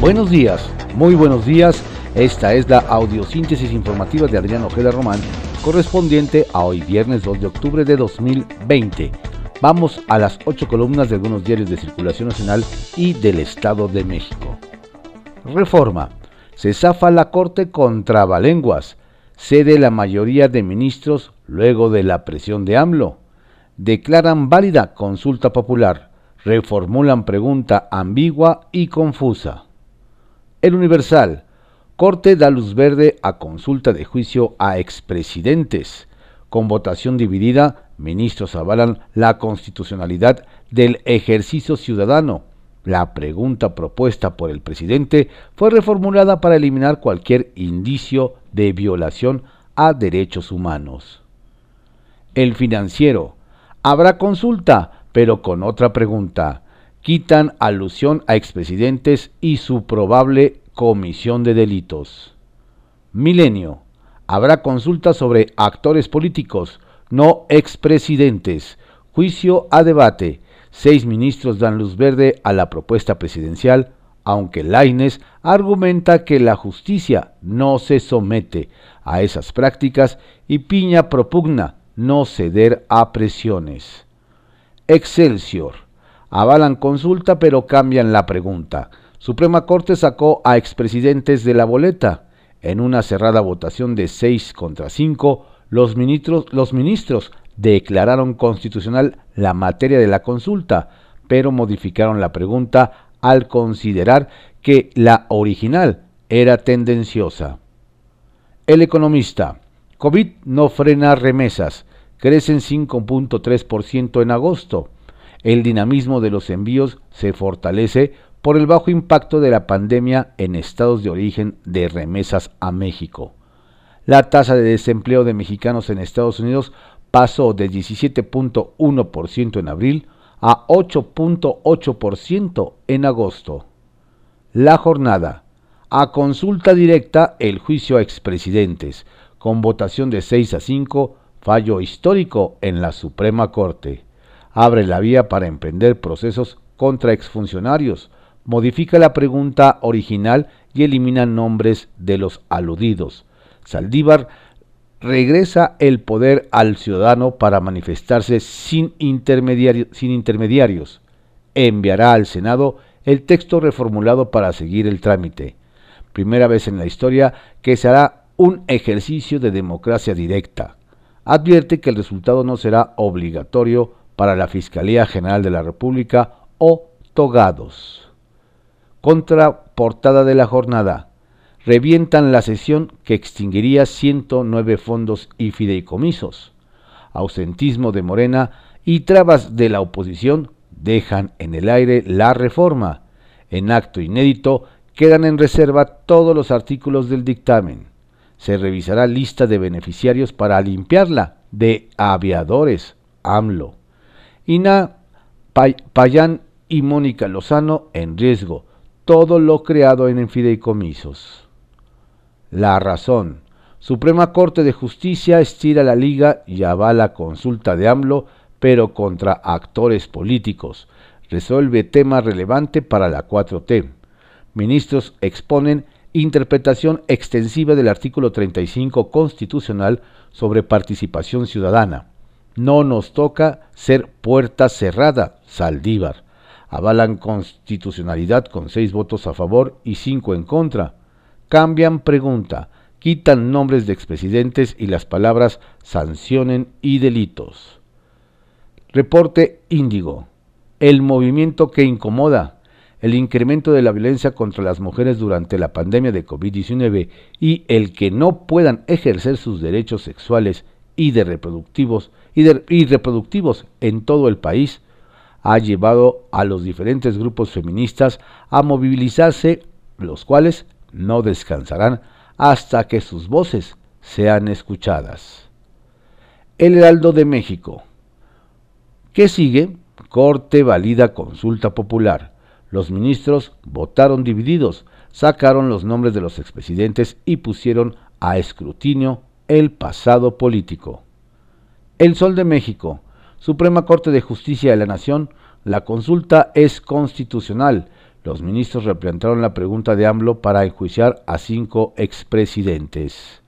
Buenos días, muy buenos días. Esta es la audiosíntesis informativa de Adrián Ojeda Román, correspondiente a hoy viernes 2 de octubre de 2020. Vamos a las ocho columnas de algunos diarios de circulación nacional y del Estado de México. Reforma. Se zafa la Corte contra Balenguas. Cede la mayoría de ministros luego de la presión de AMLO. Declaran válida consulta popular. Reformulan pregunta ambigua y confusa. El Universal. Corte da luz verde a consulta de juicio a expresidentes. Con votación dividida, ministros avalan la constitucionalidad del ejercicio ciudadano. La pregunta propuesta por el presidente fue reformulada para eliminar cualquier indicio de violación a derechos humanos. El financiero. Habrá consulta, pero con otra pregunta. Quitan alusión a expresidentes y su probable comisión de delitos. Milenio. Habrá consulta sobre actores políticos, no expresidentes. Juicio a debate. Seis ministros dan luz verde a la propuesta presidencial, aunque Laines argumenta que la justicia no se somete a esas prácticas y Piña propugna no ceder a presiones. Excelsior. Avalan consulta pero cambian la pregunta. Suprema Corte sacó a expresidentes de la boleta. En una cerrada votación de 6 contra 5, los ministros, los ministros declararon constitucional la materia de la consulta, pero modificaron la pregunta al considerar que la original era tendenciosa. El economista. COVID no frena remesas. Crecen 5.3% en agosto. El dinamismo de los envíos se fortalece por el bajo impacto de la pandemia en estados de origen de remesas a México. La tasa de desempleo de mexicanos en Estados Unidos pasó de 17.1% en abril a 8.8% en agosto. La jornada. A consulta directa el juicio a expresidentes, con votación de 6 a 5, fallo histórico en la Suprema Corte. Abre la vía para emprender procesos contra exfuncionarios, modifica la pregunta original y elimina nombres de los aludidos. Saldívar regresa el poder al ciudadano para manifestarse sin, sin intermediarios. Enviará al Senado el texto reformulado para seguir el trámite. Primera vez en la historia que se hará un ejercicio de democracia directa. Advierte que el resultado no será obligatorio para la Fiscalía General de la República o togados. Contraportada de la jornada revientan la sesión que extinguiría 109 fondos y fideicomisos. Ausentismo de Morena y trabas de la oposición dejan en el aire la reforma. En acto inédito quedan en reserva todos los artículos del dictamen. Se revisará lista de beneficiarios para limpiarla de aviadores, AMLO. Ina Payán y Mónica Lozano en riesgo. Todo lo creado en fideicomisos. La razón. Suprema Corte de Justicia estira la liga y avala consulta de AMLO, pero contra actores políticos. Resuelve tema relevante para la 4T. Ministros exponen interpretación extensiva del artículo 35 constitucional sobre participación ciudadana. No nos toca ser puerta cerrada, Saldívar. Avalan constitucionalidad con seis votos a favor y cinco en contra cambian pregunta, quitan nombres de expresidentes y las palabras sancionen y delitos. Reporte Índigo. El movimiento que incomoda, el incremento de la violencia contra las mujeres durante la pandemia de COVID-19 y el que no puedan ejercer sus derechos sexuales y de reproductivos y, y reproductivos en todo el país ha llevado a los diferentes grupos feministas a movilizarse, los cuales no descansarán hasta que sus voces sean escuchadas. El Heraldo de México. ¿Qué sigue? Corte valida consulta popular. Los ministros votaron divididos, sacaron los nombres de los expresidentes y pusieron a escrutinio el pasado político. El Sol de México. Suprema Corte de Justicia de la Nación. La consulta es constitucional los ministros replantaron la pregunta de AMLO para enjuiciar a cinco expresidentes.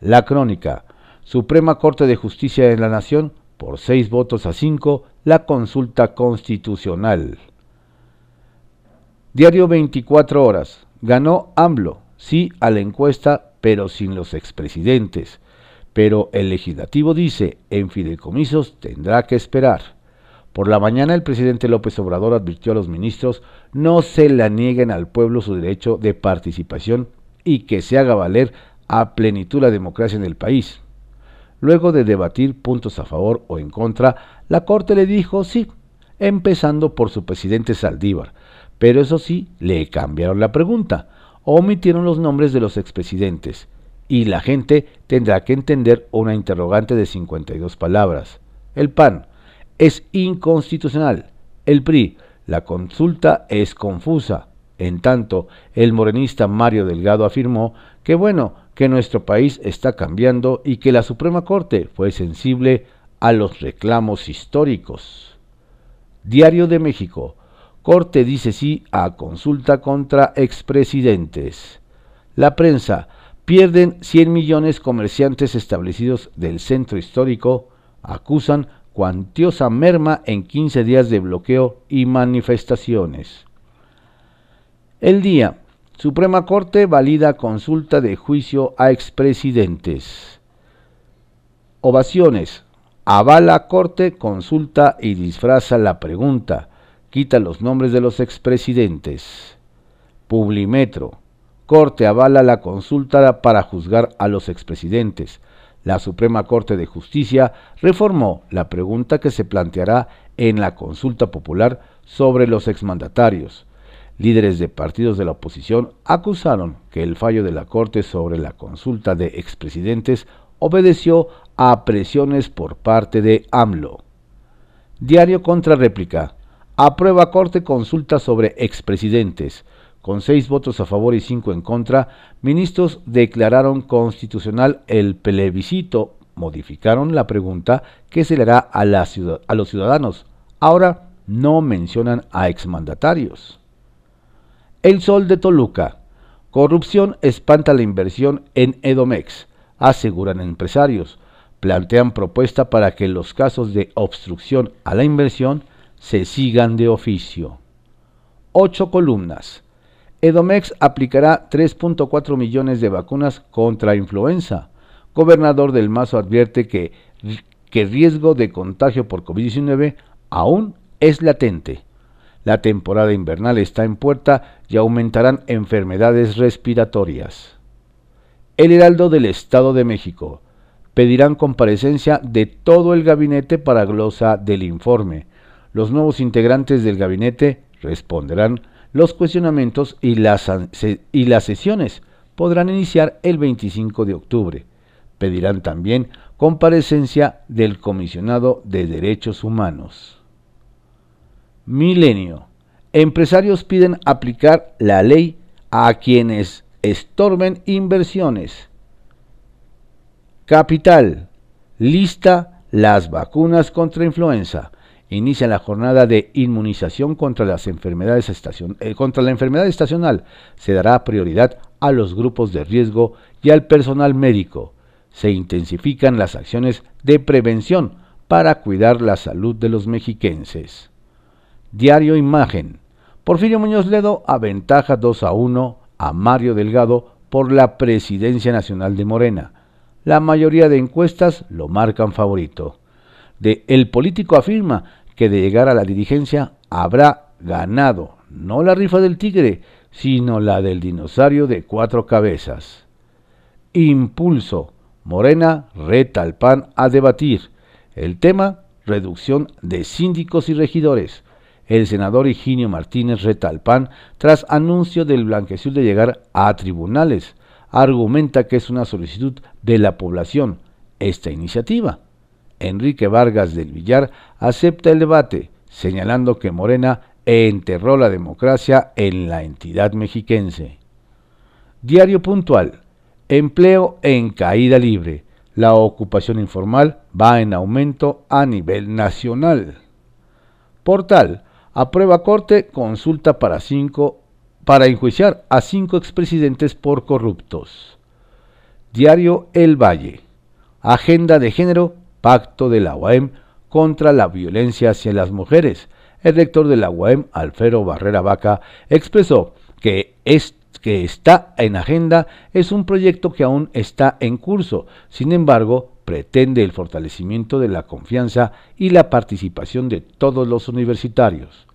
La crónica. Suprema Corte de Justicia de la Nación, por seis votos a cinco, la consulta constitucional. Diario 24 horas. Ganó AMLO, sí a la encuesta, pero sin los expresidentes. Pero el legislativo dice, en fideicomisos tendrá que esperar. Por la mañana el presidente López Obrador advirtió a los ministros no se la nieguen al pueblo su derecho de participación y que se haga valer a plenitud la democracia en el país. Luego de debatir puntos a favor o en contra, la Corte le dijo sí, empezando por su presidente Saldívar, pero eso sí, le cambiaron la pregunta, omitieron los nombres de los expresidentes, y la gente tendrá que entender una interrogante de 52 palabras. El PAN es inconstitucional. El PRI, la consulta es confusa. En tanto, el morenista Mario Delgado afirmó que bueno, que nuestro país está cambiando y que la Suprema Corte fue sensible a los reclamos históricos. Diario de México. Corte dice sí a consulta contra expresidentes. La prensa. Pierden 100 millones comerciantes establecidos del centro histórico. Acusan cuantiosa merma en 15 días de bloqueo y manifestaciones. El día. Suprema Corte valida consulta de juicio a expresidentes. Ovaciones. Avala Corte, consulta y disfraza la pregunta. Quita los nombres de los expresidentes. Publimetro. Corte avala la consulta para juzgar a los expresidentes la Suprema Corte de Justicia reformó la pregunta que se planteará en la consulta popular sobre los exmandatarios. Líderes de partidos de la oposición acusaron que el fallo de la Corte sobre la consulta de expresidentes obedeció a presiones por parte de AMLO. Diario contra réplica. Aprueba Corte consulta sobre expresidentes. Con seis votos a favor y cinco en contra, ministros declararon constitucional el plebiscito, modificaron la pregunta que se le hará a, a los ciudadanos. Ahora no mencionan a exmandatarios. El Sol de Toluca. Corrupción espanta la inversión en Edomex, aseguran empresarios. Plantean propuesta para que los casos de obstrucción a la inversión se sigan de oficio. Ocho columnas. Edomex aplicará 3.4 millones de vacunas contra influenza. Gobernador del Mazo advierte que, que riesgo de contagio por COVID-19 aún es latente. La temporada invernal está en puerta y aumentarán enfermedades respiratorias. El Heraldo del Estado de México pedirán comparecencia de todo el gabinete para glosa del informe. Los nuevos integrantes del gabinete responderán los cuestionamientos y las, y las sesiones podrán iniciar el 25 de octubre. Pedirán también comparecencia del comisionado de derechos humanos. Milenio. Empresarios piden aplicar la ley a quienes estorben inversiones. Capital. Lista las vacunas contra influenza inicia la jornada de inmunización contra, las enfermedades eh, contra la enfermedad estacional. Se dará prioridad a los grupos de riesgo y al personal médico. Se intensifican las acciones de prevención para cuidar la salud de los mexiquenses. Diario Imagen. Porfirio Muñoz Ledo aventaja 2 a 1 a Mario Delgado por la presidencia nacional de Morena. La mayoría de encuestas lo marcan favorito. De El Político afirma que de llegar a la dirigencia habrá ganado no la rifa del tigre, sino la del dinosaurio de cuatro cabezas. Impulso. Morena reta al PAN a debatir. El tema, reducción de síndicos y regidores. El senador Higinio Martínez reta al PAN tras anuncio del Blanquezul de llegar a tribunales. Argumenta que es una solicitud de la población esta iniciativa. Enrique Vargas del Villar acepta el debate, señalando que Morena enterró la democracia en la entidad mexiquense. Diario puntual. Empleo en caída libre. La ocupación informal va en aumento a nivel nacional. Portal. Aprueba Corte consulta para, cinco, para enjuiciar a cinco expresidentes por corruptos. Diario El Valle. Agenda de género, pacto de la UAM contra la violencia hacia las mujeres. El rector de la UAM, Alfredo Barrera Vaca, expresó que, es, que está en agenda es un proyecto que aún está en curso. Sin embargo, pretende el fortalecimiento de la confianza y la participación de todos los universitarios.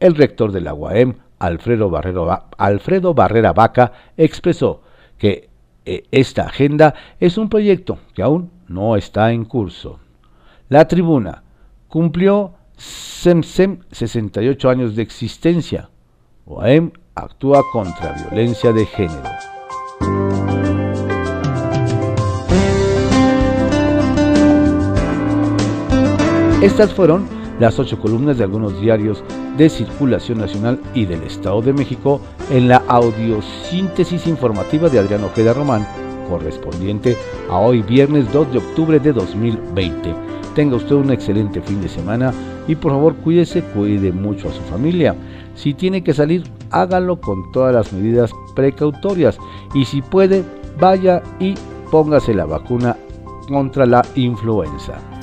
El rector de la UAM, Alfredo, Alfredo Barrera Vaca, expresó que eh, esta agenda es un proyecto que aún no está en curso. La tribuna cumplió SEMSEM 68 años de existencia. OAM actúa contra violencia de género. Estas fueron las ocho columnas de algunos diarios de circulación nacional y del Estado de México en la audiosíntesis informativa de Adriano Ojeda Román, correspondiente a hoy viernes 2 de octubre de 2020. Tenga usted un excelente fin de semana y por favor cuídese, cuide mucho a su familia. Si tiene que salir, hágalo con todas las medidas precautorias y si puede, vaya y póngase la vacuna contra la influenza.